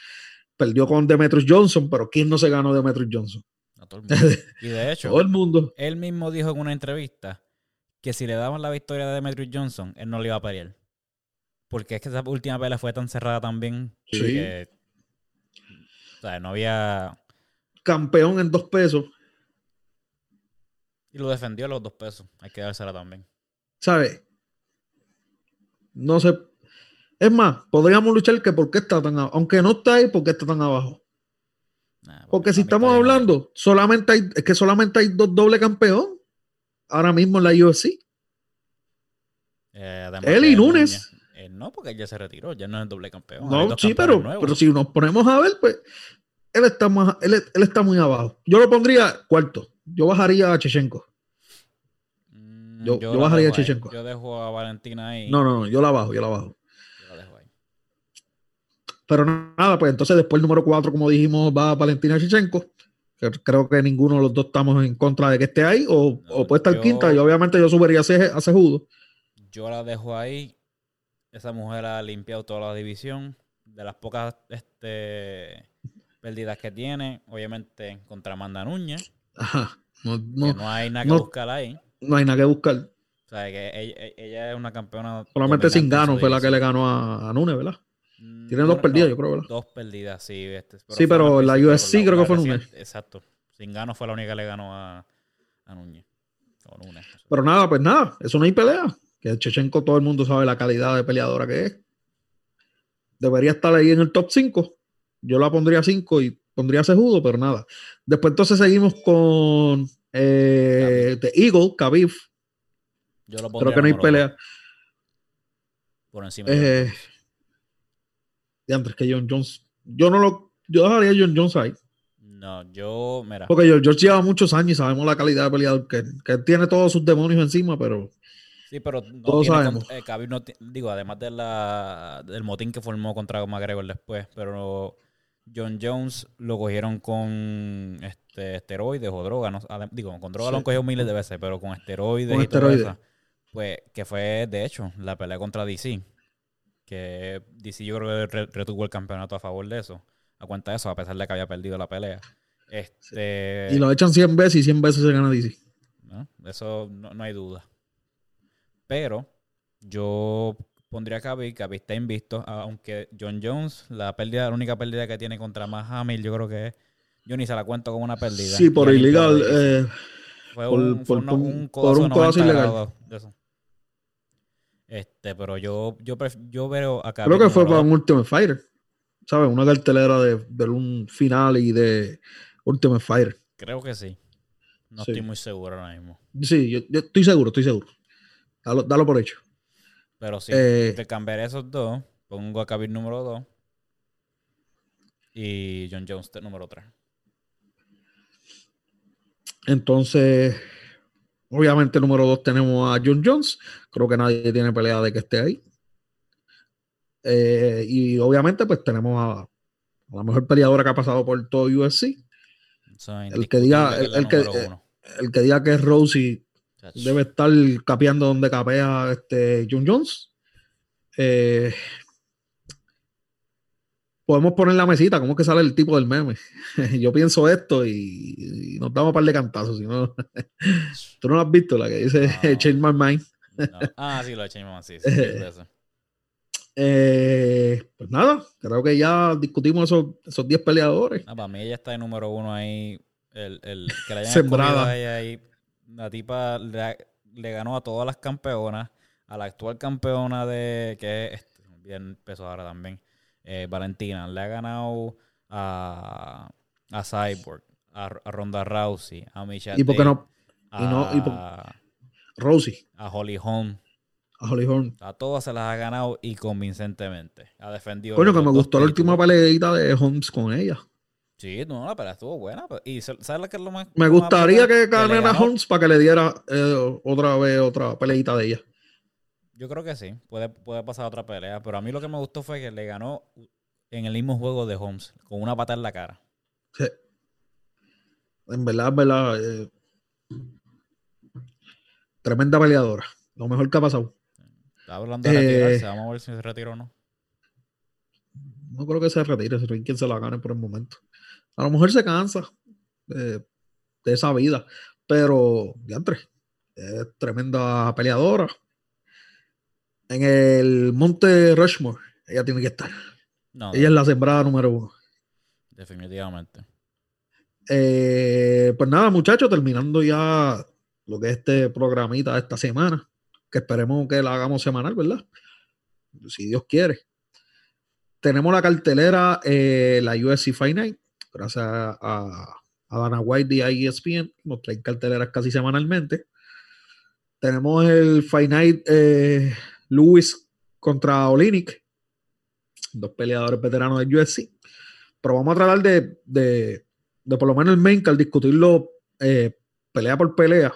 perdió con Demetrius Johnson, pero ¿quién no se ganó Demetrius Johnson? todo el mundo. Y de hecho, todo el mundo. él mismo dijo en una entrevista que si le daban la victoria a Demetrius Johnson, él no le iba a pelear. Porque es que esa última pelea fue tan cerrada también sí. que o sea, no había campeón en dos pesos. Y lo defendió a los dos pesos. Hay que dársela también. ¿Sabes? No sé, es más, podríamos luchar que por qué está tan abajo. Aunque no está ahí, ¿por qué está tan abajo? porque, si estamos hablando, solamente hay, es que solamente hay dos doble campeón ahora mismo en la UFC. Eh, él y Nunes. Eh, no, porque él ya se retiró, ya no es doble campeón. No, sí, pero, pero si nos ponemos a ver, pues él está, más, él, está muy abajo. Yo lo pondría cuarto. Yo bajaría a Chechenko. Mm, yo, yo, bajaría a Chechenko. Yo dejo a Valentina ahí. No, no, no, yo la bajo, yo la bajo. Pero nada, pues entonces después el número 4, como dijimos, va a Valentina Chichenko. Creo que ninguno de los dos estamos en contra de que esté ahí, o, puede estar quinta, y obviamente yo subiría a Sejudo. Yo la dejo ahí. Esa mujer ha limpiado toda la división. De las pocas este, pérdidas que tiene, obviamente contra Amanda Núñez. Ajá. No, no, hay nada que buscar ahí. No hay nada que buscar. O sea, que ella, es una campeona. Solamente sin gano fue la que le ganó a, a Núñez, ¿verdad? Mm, Tiene dos perdidas, yo creo, ¿verdad? Dos perdidas, sí. Este, pero sí, pero la UFC creo que fue Núñez. Exacto. Sin gano fue la única que le ganó a, a Núñez. Pero nada, pues nada, eso no hay pelea. Que Chechenko todo el mundo sabe la calidad de peleadora que es. Debería estar ahí en el top 5. Yo la pondría 5 y pondría Sejudo, pero nada. Después entonces seguimos con eh, The Eagle, Khabib. Yo lo Creo que no hay pelea. Por encima. Eh, de antes que John Jones. Yo no lo. Yo dejaría a John Jones ahí. No, yo. Mira. Porque John Jones lleva muchos años y sabemos la calidad de peleador que, que tiene todos sus demonios encima, pero. Sí, pero no todos tiene, sabemos. Eh, no digo, además de la, del motín que formó contra McGregor después, pero John Jones lo cogieron con este esteroides o drogas. No, digo, con drogas lo han cogido miles de veces, pero con esteroides con y esteroides. todo eso. Pues que fue, de hecho, la pelea contra DC que DC yo creo que retuvo el campeonato a favor de eso. A cuenta de eso, a pesar de que había perdido la pelea. Este, y lo echan 100 veces y 100 veces se gana DC. ¿no? Eso no, hay duda. Pero yo pondría a Khabib, Khabib está invisto, aunque John Jones, la pérdida, la única pérdida que tiene contra Mahamil, yo creo que es, yo ni se la cuento como una pérdida. Sí, por ilegal. Eh, fue un, por, un, por un codazo ilegal. Eso. Este, pero yo, yo, yo veo acá. Creo que fue para un Ultimate Fighter. ¿Sabes? Una cartelera de, un final y de Ultimate Fighter. Creo que sí. No estoy muy seguro ahora mismo. Sí, yo, estoy seguro, estoy seguro. Dalo, por hecho. Pero sí, eh, te cambiaré esos dos. Pongo a Khabib número 2 y John Jones número 3. Entonces, Obviamente, número dos tenemos a John Jones. Creo que nadie tiene pelea de que esté ahí. Eh, y obviamente, pues tenemos a, la mejor peleadora que ha pasado por todo UFC. el que diga, el, que, el, que diga que es Rosie debe estar capeando donde capea este John Jones. Eh, podemos poner la mesita, ¿cómo es que sale el tipo del meme? Yo pienso esto y, nos damos un par de cantazos. Si no, Tú no lo has visto, la que dice Change My Mind. Ah, sí, lo de Change My Mind, sí. sí eh, pues nada, creo que ya discutimos esos 10 peleadores. Ah, para mí ella está de número uno ahí. El, el que la hayan Sembrada. ahí. La tipa le, le, ganó a todas las campeonas, a la actual campeona de que es, este, bien peso ahora también eh, Valentina, le ha ganado a, a Cyborg, a, a Ronda Rousey, a Michelle ¿Y por qué no? a, y no- y por- Rosie, a Holly Holm. a Holly Holm. A todas se las ha ganado y convincentemente. Ha defendido. Coño, los que me gustó la última peleita de Holmes con ella. Sí, no, la pelea estuvo buena. Y ¿sabes lo que es lo más? Me gustaría que ganara Holmes para que le diera eh, otra vez otra peleita de ella. Yo creo que sí. Puede, puede pasar otra pelea. Pero a mí lo que me gustó fue que le ganó en el mismo juego de Holmes, con una pata en la cara. Sí. En verdad, en verdad. eh, tremenda peleadora. Lo mejor que ha pasado. Estaba hablando de Eh, retirarse. Vamos a ver si se retira o no. No creo que se retire, si no hay quien se la gane por el momento. A lo mejor se cansa eh, de esa vida, pero diantre, es tremenda peleadora. En el Monte Rushmore, ella tiene que estar. No, Ella es la sembrada número uno. definitivamente. Eh, pues nada, muchachos, terminando ya lo que es este programita de esta semana, que esperemos que la hagamos semanal, ¿verdad? Si Dios quiere. Tenemos la cartelera, eh, la UFC Fight Night, gracias a, a Dana White de ESPN, nos traen carteleras casi semanalmente. Tenemos el Night eh, Lewis contra Olinik, dos peleadores veteranos del UFC. Pero vamos a tratar de, de, de por lo menos el main card discutirlo eh, pelea por pelea.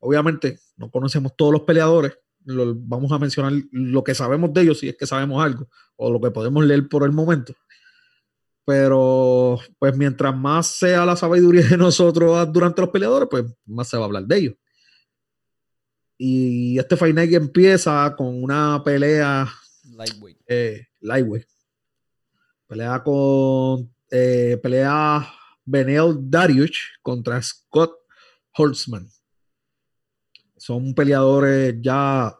Obviamente no conocemos todos los peleadores, vamos a mencionar lo que sabemos de ellos si es que sabemos algo o lo que podemos leer por el momento. Pero pues mientras más sea la sabiduría de nosotros durante los peleadores, pues más se va a hablar de ellos. Y este Fight Night empieza con una pelea Lightweight. eh, lightweight. Pelea con eh, pelea Benel Dariush contra Scott Holtzman. Son peleadores ya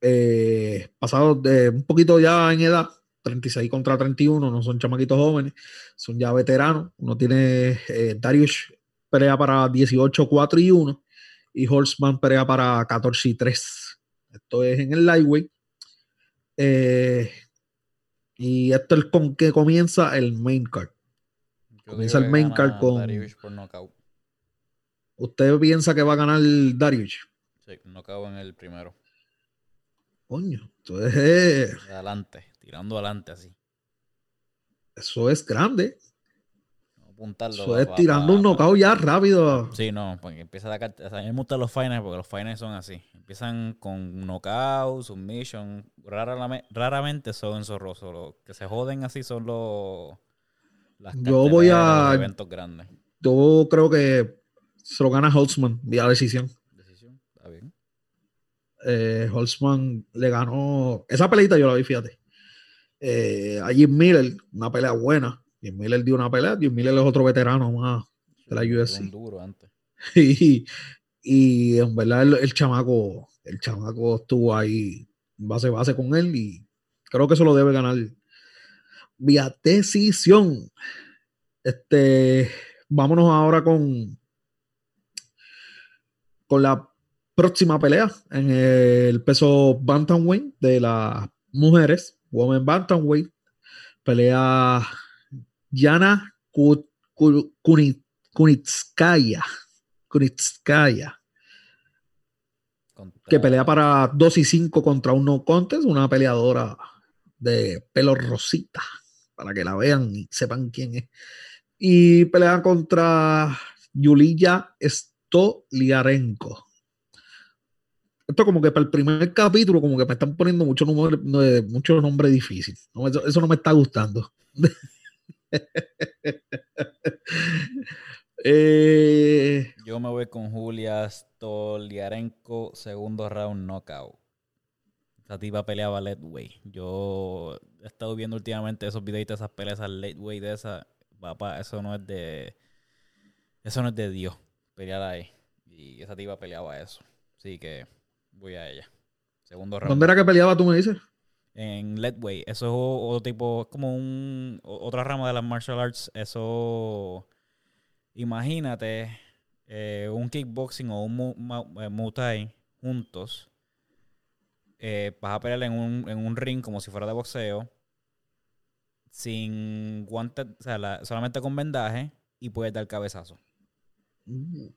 eh, pasados de un poquito ya en edad, 36 contra 31, no son chamaquitos jóvenes, son ya veteranos. Uno tiene eh, Dariush pelea para 18, 4 y 1 y Holtzman pelea para 14 y 3. Esto es en el lightweight. Eh, y esto es con que comienza el main card. Yo Comienza el main card con- Dariush por knockout. ¿Usted piensa que va a ganar Darius? Sí, knockout en el primero. Coño, entonces, De adelante, tirando adelante así. eso es grande. Apuntarlo. Eso es tirando un knockout ya rápido. Sí, no, porque empieza a sacar. O sea, a mí me gustan los finals porque los finals son así. Empiezan con knockout, submission. Raramente, raramente son zorrosos. Los que se joden así son los. Las Yo voy a- los eventos grandes. Yo creo que se lo gana Holtzman vía decisión. Decisión, está bien. Eh, Holtzman le ganó. Esa peleita yo la vi, fíjate. Eh, a Jim Miller, una pelea buena. Jim Miller dio una pelea. Jim Miller es otro veterano más de la UFC. duro antes. Y, y en verdad el, el chamaco, el chamaco estuvo ahí base base con él y creo que eso lo debe ganar vía decisión. Este, vámonos ahora con, con la próxima pelea en el peso bantamweight de las mujeres, women bantamweight, pelea Yana Ku- Ku- Kuni- Kunitskaya. Kunitskaya, que pelea para 2 y 5 contra un no contest, una peleadora de pelo rosita, para que la vean y sepan quién es. Y pelea contra Yulia Stoliarenko. Esto como que para el primer capítulo, como que me están poniendo muchos nombres mucho nombre difícil. No, eso, eso no me está gustando. Eh, Yo me voy con Julia Stoliarenko, segundo round knockout. Esa tipa peleaba lightweight. Yo he estado viendo últimamente esos videitos, esas peleas lightweight de esa. Papá, eso no es de. Eso no es de Dios. Pelear ahí. Y esa tipa peleaba eso. Así que voy a ella. Segundo round. ¿Dónde era que peleaba, tú me dices? En Lightweight. Eso es otro tipo, es como un, otra rama de las martial arts. Eso, imagínate eh, un kickboxing o un mu- ma- eh, Muay Thai juntos. eh, vas a pelear en un, en un ring como si fuera de boxeo, sin guantes, o sea, la- solamente con vendaje y puedes dar cabezazo. Mm,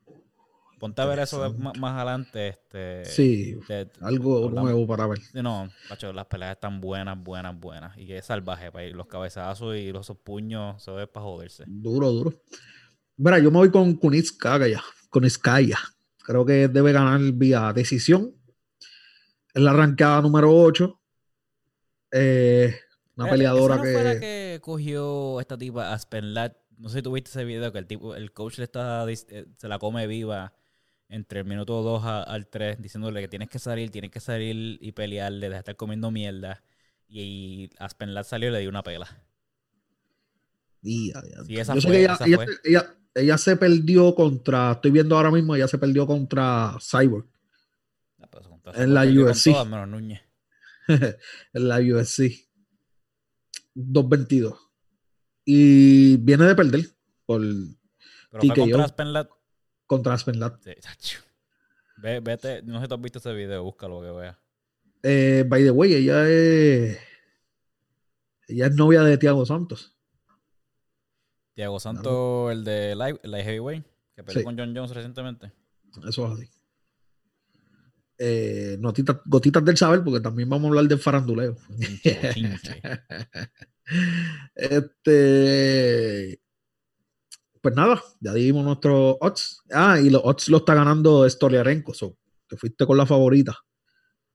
Ponte a ver eso más adelante. Este, Sí, de- algo nuevo para ver. no, macho, las peleas están buenas, buenas, buenas. Y que es salvaje, pa' ir. los cabezazos y los puños, se ve para joderse. Duro, duro. Mira, yo me voy con Kunitskaya. Kunitskaya. Creo que debe ganar vía decisión. Es la arrancada número 8. Eh, una peleadora no que. fue la que cogió esta tipa Aspen Lat. No sé si tuviste ese video que el tipo, el coach le está eh, se la come viva entre el minuto 2 a- al 3, diciéndole que tienes que salir, tienes que salir y pelearle, deja de estar comiendo mierda. Y, Aspen Lat salió y le dio una pela. Y- ya, ya. Sí, esa Yo sé fue, que ella, esa ella- fue. ella- ella se perdió contra. Estoy viendo ahora mismo, ella se perdió contra Cyborg Ah, En la UFC. todas menos Núñez. en la UFC. 222. Y viene de perder por, Pero fue contra Aspen Lat. Contra Aspen Lat. Sí. Ve, vete, no sé si tú has visto ese video, búscalo que veas. Eh, by the way, ella es. Ella es novia de Tiago Santos. Tiago Santos, el de Live, de Heavyweight, que peleó Sí. con John Jones recientemente. Eso es así. Eh, notitas, gotitas del saber, porque también vamos a hablar del faranduleo. Chinche, chinche. Este. Pues nada, ya dimos nuestros odds. Ah, y los odds lo está ganando Stoliarenko. So, te fuiste con la favorita.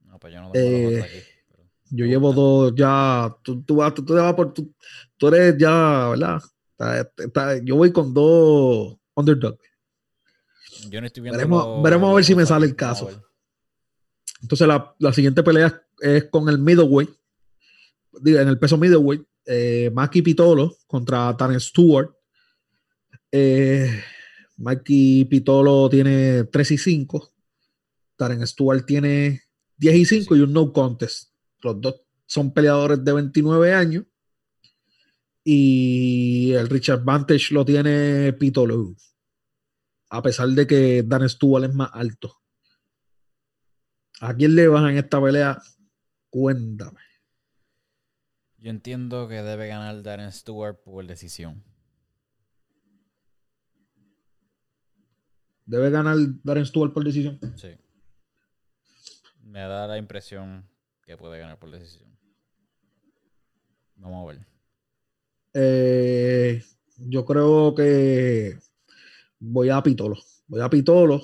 No, pues yo no Eh, aquí. pero- Yo llevo dos ya. Tú, tú, vas- tú te vas por. Tú, tú eres ya, ¿verdad? Está- está- yo voy con dos underdog. Yo no estoy viendo veremos- veremos a ver si me sale el caso. Entonces, la, la siguiente pelea es con el middleweight. En el peso middleweight. Eh, Maki Pitolo contra Tan Stewart. Eh, Maki Pitolo tiene 3 y 5. Taryn Stewart tiene 10 y 5 y un no contest. Los dos son peleadores de 29 años. Y el Richard Vantage lo tiene Pitolo. A pesar de que Dan Stewart es más alto. ¿A quién le vas en esta pelea? Cuéntame. Yo entiendo que debe ganar Darren Stewart por decisión. ¿Debe ganar Darren Stewart por decisión? Sí. Me da la impresión que puede ganar por decisión. Vamos a ver. Eh, yo creo que voy a Pitolo. Voy a Pitolo.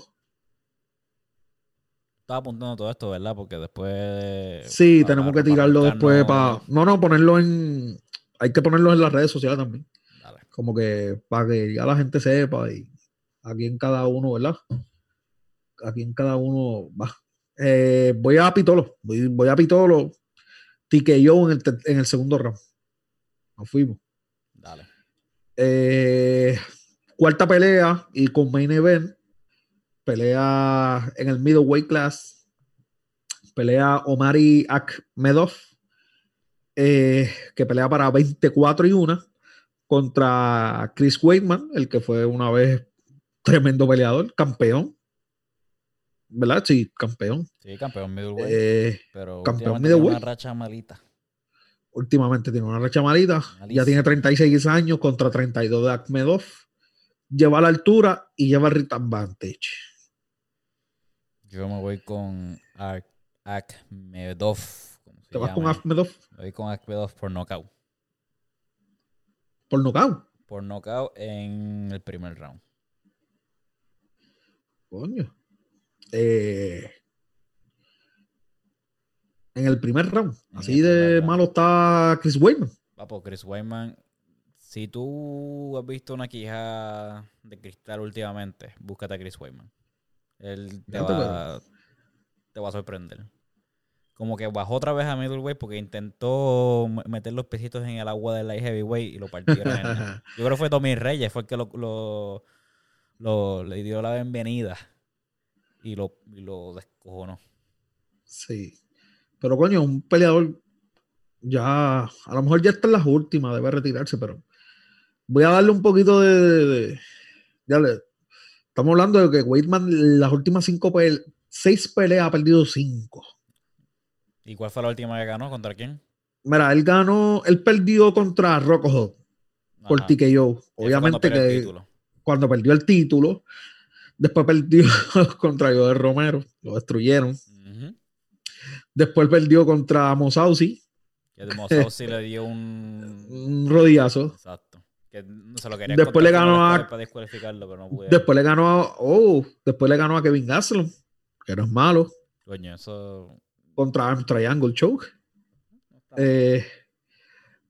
Estaba apuntando todo esto, ¿verdad? Porque después. Sí, tenemos que tirarlo después para. No, no, ponerlo en. Hay que ponerlo en las redes sociales también. Dale. Como que para que ya la gente sepa y aquí en cada uno, ¿verdad? Aquí en cada uno va. Eh, voy a Pitolo. Voy, voy a Pitolo. yo en el, en el segundo round. Nos fuimos. Dale. Eh, cuarta pelea y con main event. Pelea en el middleweight class. Pelea Omari Akhmedov. eh, que pelea para 24 y 1 contra Chris Weidman, el que fue una vez tremendo peleador, campeón. ¿Verdad? Sí, campeón. Sí, campeón middleweight. Eh, pero campeón últimamente tiene middleweight. una racha malita. últimamente tiene una racha malita. Ya tiene 36 años contra 32 de Akhmedov. Lleva la altura y lleva el read advantage. Yo me voy con Ak- Akhmedov. ¿cómo se Te vas con? Akhmedov Me voy con Akhmedov por knockout. por nocaut. Por knockout en el primer round. Coño. Eh, en el primer round. En Así de round. malo está Chris Weidman. Papo, Chris Weidman, si tú has visto una quija de cristal últimamente, búscate a Chris Weidman. Él te va, te va a sorprender. Como que bajó otra vez a middleweight porque intentó meter los pesitos en el agua del light heavyweight y lo partieron. en- Yo creo que fue Tommy Reyes, fue el que lo, lo- lo- le dio la bienvenida y lo, y lo descojonó. Sí. Pero coño, un peleador ya, a lo mejor ya está en las últimas, debe retirarse, pero voy a darle un poquito de... de- de- ya le- estamos hablando de que Weidman las últimas cinco peleas, seis peleas ha perdido cinco. ¿Y cuál fue la última que ganó? ¿Contra quién? Mira, él ganó, él perdió contra Rocco Hall por. TKO. Obviamente que. Cuando perdió el título, después perdió contra Joder Romero, lo destruyeron. Después perdió contra Mosausi, Que sí le dio un. un rodillazo. Exacto. Que no se lo quería Después le ganó a- Para descualificarlo, pero no pude. Después le ganó a, oh, después le ganó a Kevin Gastelum, que no es malo, Coño, eso. contra Arm Triangle Choke. Eh,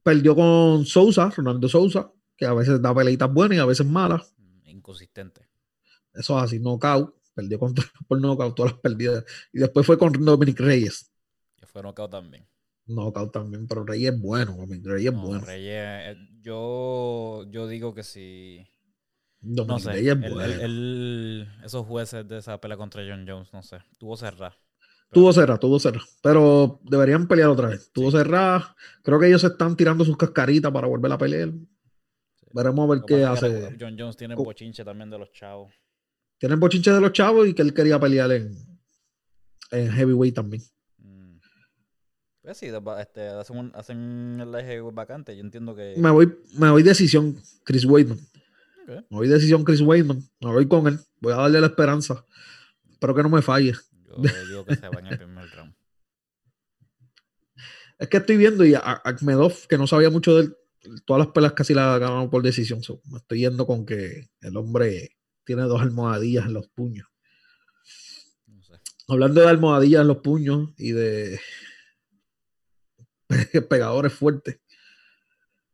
perdió con Sousa, Ronaldo Sousa, que a veces da peleitas buenas y a veces malas. Inconsistente. Eso es así, knockout. Perdió contra, por knockout todas las perdidas. Y después fue con Dominic Reyes. Que fue knockout también. Knockout también, pero Reyes es bueno. Dominic Reyes es No, bueno. Reyes, eh, yo, yo digo que si. No Dominic sé. Reyes es el- bueno. el- el- esos jueces de esa pelea contra John Jones, no sé. Tuvo cerrada. Tuvo cerrado, tuvo cerrado. Pero deberían pelear otra vez. Tuvo cerrada. Creo que ellos se están tirando sus cascaritas para volver a pelear. Veremos a ver qué hace. John Jones tiene Co- bochinche también de los chavos. Tienen bochinche de los chavos y que él quería pelear en, en heavyweight también. Mm. Pues sí, este, hacen, un- hacen el eje vacante. Yo entiendo que. Me voy, me voy decisión Chris Weidman. Me voy decisión Chris Weidman. Me voy con él. Voy a darle la esperanza. Espero que no me falle. Yo digo que se va en el primer round. Es que estoy viendo y Akhmedov, que no sabía mucho de él, todas las peleas casi las ganado por decisión. So, me estoy yendo con que el hombre tiene dos almohadillas en los puños. No sé. Hablando de almohadillas en los puños y de pegadores fuertes,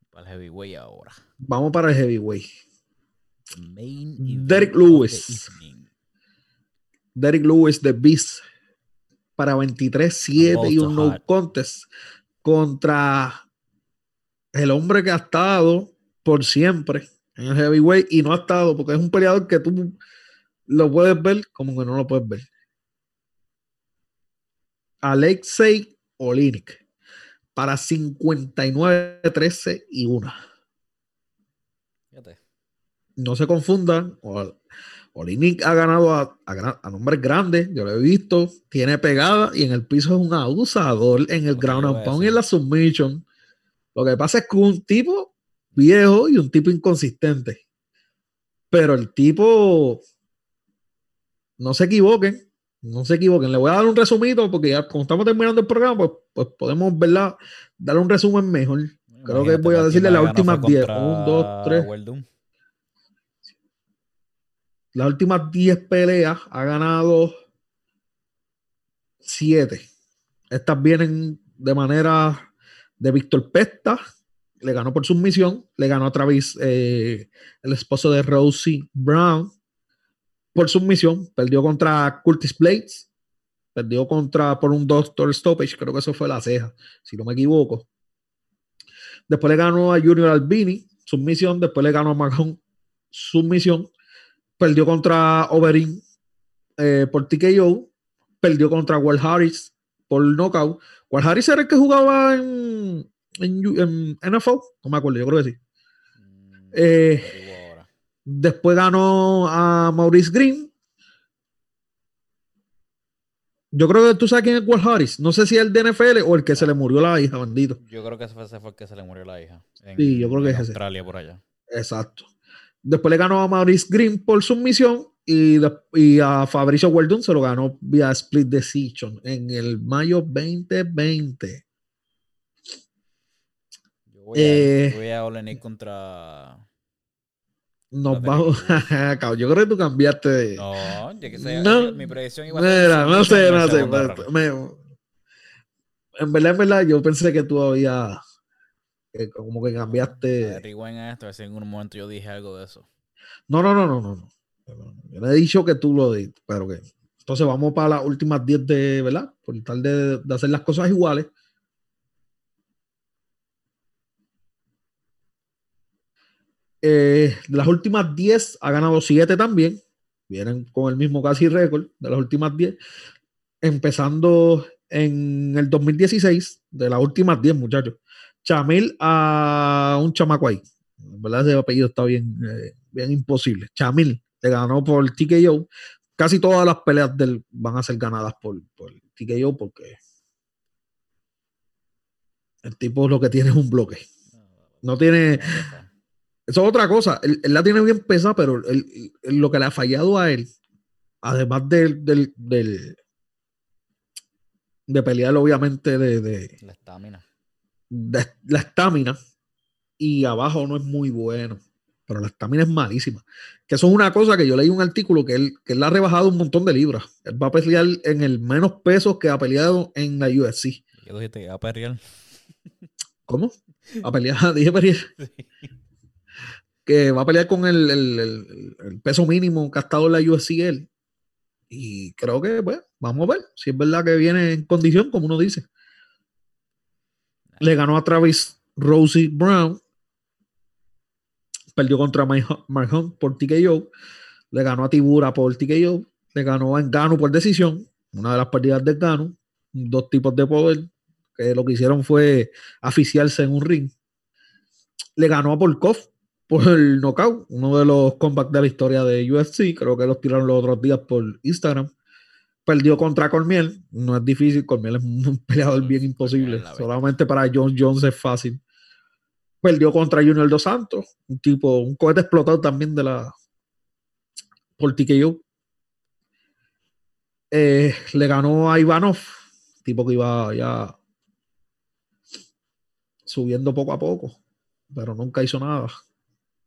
Para el heavyweight ahora. vamos para el heavyweight. Main Derek Lewis. Derek Lewis de Beast para 23-7 y un no contest contra el hombre que ha estado por siempre en el heavyweight y no ha estado porque es un peleador que tú lo puedes ver como que no lo puedes ver. Alexei Olinik para 59-13 y 1. Fíjate. no se confundan. Ol- Olinik ha ganado a, a a nombres grandes, yo lo he visto, tiene pegada y en el piso es un abusador en el ground and pound y en la submission. Lo que pasa es que un tipo viejo y un tipo inconsistente. Pero el tipo, no se equivoquen, no se equivoquen. Le voy a dar un resumito porque ya como estamos terminando el programa, pues, pues podemos verla, darle un resumen mejor. Creo que voy a decirle las últimas fue 10. contra 1, 2, 3. Werdum. Las últimas 10 peleas ha ganado 7. Estas vienen de manera de Víctor Pesta, le ganó por sumisión, le ganó a Travis, eh, el esposo de Rosie Brown, por sumisión, perdió contra Curtis Blades, perdió contra por un Doctor Stoppage, creo que eso fue la ceja, si no me equivoco. Después le ganó a Junior Albini, sumisión, después le ganó a Mahon, sumisión, perdió contra Overeem eh, por TKO, perdió contra Walt Harris por knockout. Walt Harris era el que jugaba en, en, NFL, no me acuerdo, yo creo que sí. Mm, Eh. Después ganó a Maurice Green. Yo creo que tú sabes quién es Walt Harris. No sé si es el de NFL o el que se le murió la hija, bendito. Yo creo que ese fue, ese el que se le murió la hija. En, Sí, yo creo que en es ese. Australia, por allá. Exacto. Después le ganó a Maurice Green por sumisión y, y a Fabricio Weldon se lo ganó vía split decision en el mayo 2020. Yo voy a, Eh, yo voy a Olenek contra. Nos vamos. Yo creo que tú cambiaste de. No, ya que sea, No. mi predicción a ser. Mira, no sé, no sé. me- en verdad, en verdad, yo pensé que tú había. que como que A cambiaste. a esto, a ver si en algún momento yo dije algo de eso. No, no, no, no, no. no. Yo no he dicho que tú lo di, pero que. Entonces vamos para las últimas 10 de, ¿verdad? Por tal de, hacer las cosas iguales. Eh, las últimas 10 ha ganado 7 también. Vienen con el mismo casi récord de las últimas 10. Empezando en el 2016, de las últimas 10, muchachos. Chamil a un chamaco ahí. Verdad, ese apellido está bien, eh, bien imposible. Chamil ganó por TKO. Casi todas las peleas del van a ser ganadas por, por TKO porque El tipo lo que tiene es un bloque. No tiene. Eso es otra cosa. Él, él la tiene bien pesada, pero él- él- lo que le ha fallado a él, además del, del, del- de pelear, obviamente, de, de- La estamina. de la estamina, y abajo no es muy bueno, pero la estamina es malísima. Que eso es una cosa que yo leí un artículo que él, que él ha rebajado un montón de libras. Él va a pelear en el menos peso que ha peleado en la UFC. ¿Qué tú dijiste que iba a perrear? ¿Cómo? A pelear, dije pelear. que va a pelear con el, el- el- el peso mínimo que ha estado en la UFC él. Y creo que, pues, vamos a ver si es verdad que viene en condición, como uno dice. Le ganó a Travis Rosie Brown. Perdió contra Mark Hunt por TKO. Le ganó a Tibura por TKO. Le ganó a Engano por decisión. Una de las partidas de Engano. Dos tipos de poder. Que lo que hicieron fue aficiarse en un ring. Le ganó a Polkov por el knockout, uno de los comebacks de la historia de UFC, creo que los tiraron los otros días por Instagram. Perdió contra Cormiel, no es difícil, Cormiel es un peleador bien imposible, solamente para John Jones es fácil. Perdió contra Junior Dos Santos, un tipo, un cohete explotado también de la por TKO. Eh, le ganó a Ivanov, tipo que iba ya subiendo poco a poco, pero nunca hizo nada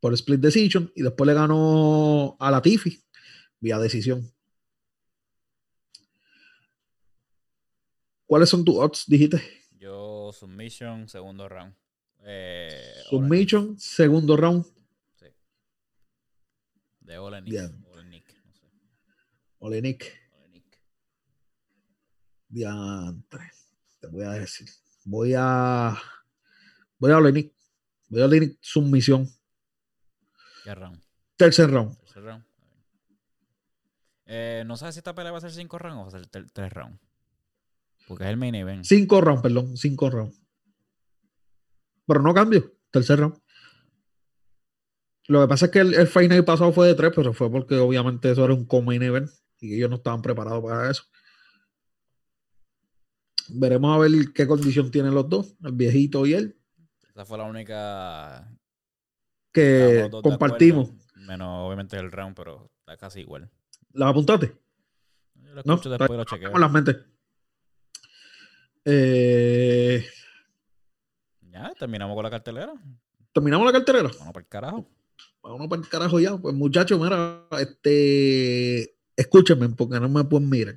por split decision y después le ganó a Latifi vía decisión. ¿Cuáles son tus odds? Dijiste Yo, submission, segundo round. Eh, submission, segundo round. Sí. De Olenik. Bien. Olenik, no sé. Olenik, Olenik. diantre. Te voy a decir. Voy a. Voy a Olenik. Voy a Olenik submisión. ¿Qué round? Tercer round. Tercer round. Eh, no sabes si esta pelea va a ser 5 rounds o va a ser 3 rounds. Porque es el main event. Cinco rounds, perdón. Cinco rounds. Pero no cambio. Tercer round. Lo que pasa es que el, el Night pasado fue de tres, pero fue porque obviamente eso era un co-main event y ellos no estaban preparados para eso. Veremos a ver qué condición tienen los dos, el viejito y él, Esa fue la única que compartimos. acuerdo, Menos obviamente el round, pero está casi igual. ¿Las apuntaste? Yo lo No, después lo chequeo. Las mentes. Eh, Ya, terminamos con la cartelera. Terminamos la cartelera. Vamos para el carajo. Vámonos para el carajo ya. Pues muchachos, mira, este, escúchenme porque no me pueden mirar.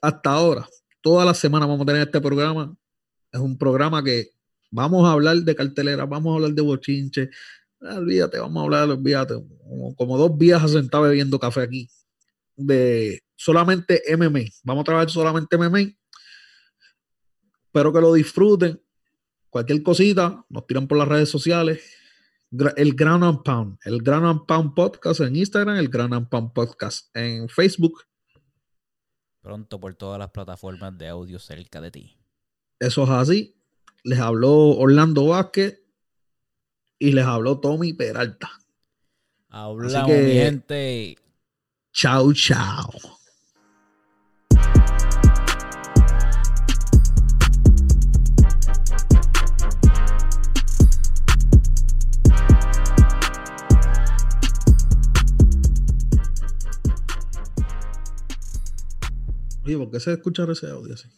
Hasta ahora, toda la semana vamos a tener este programa. Es un programa que vamos a hablar de cartelera, vamos a hablar de bochinche. Ah, Olvídate, vamos a hablar, olvídate. Como, como dos viejas sentadas bebiendo café aquí. De solamente MMA. Vamos a trabajar solamente MMA. Espero que lo disfruten. Cualquier cosita, nos tiran por las redes sociales. El Ground and Pound, el Ground and Pound Podcast en Instagram, el Ground and Pound Podcast en Facebook. Pronto por todas las plataformas de audio cerca de ti. Eso es así. Les habló Orlando Vázquez y les habló Tommy Peralta. Hablamos, que- mi gente. Chao, chao. Oye, ¿por qué se escucha ese audio así?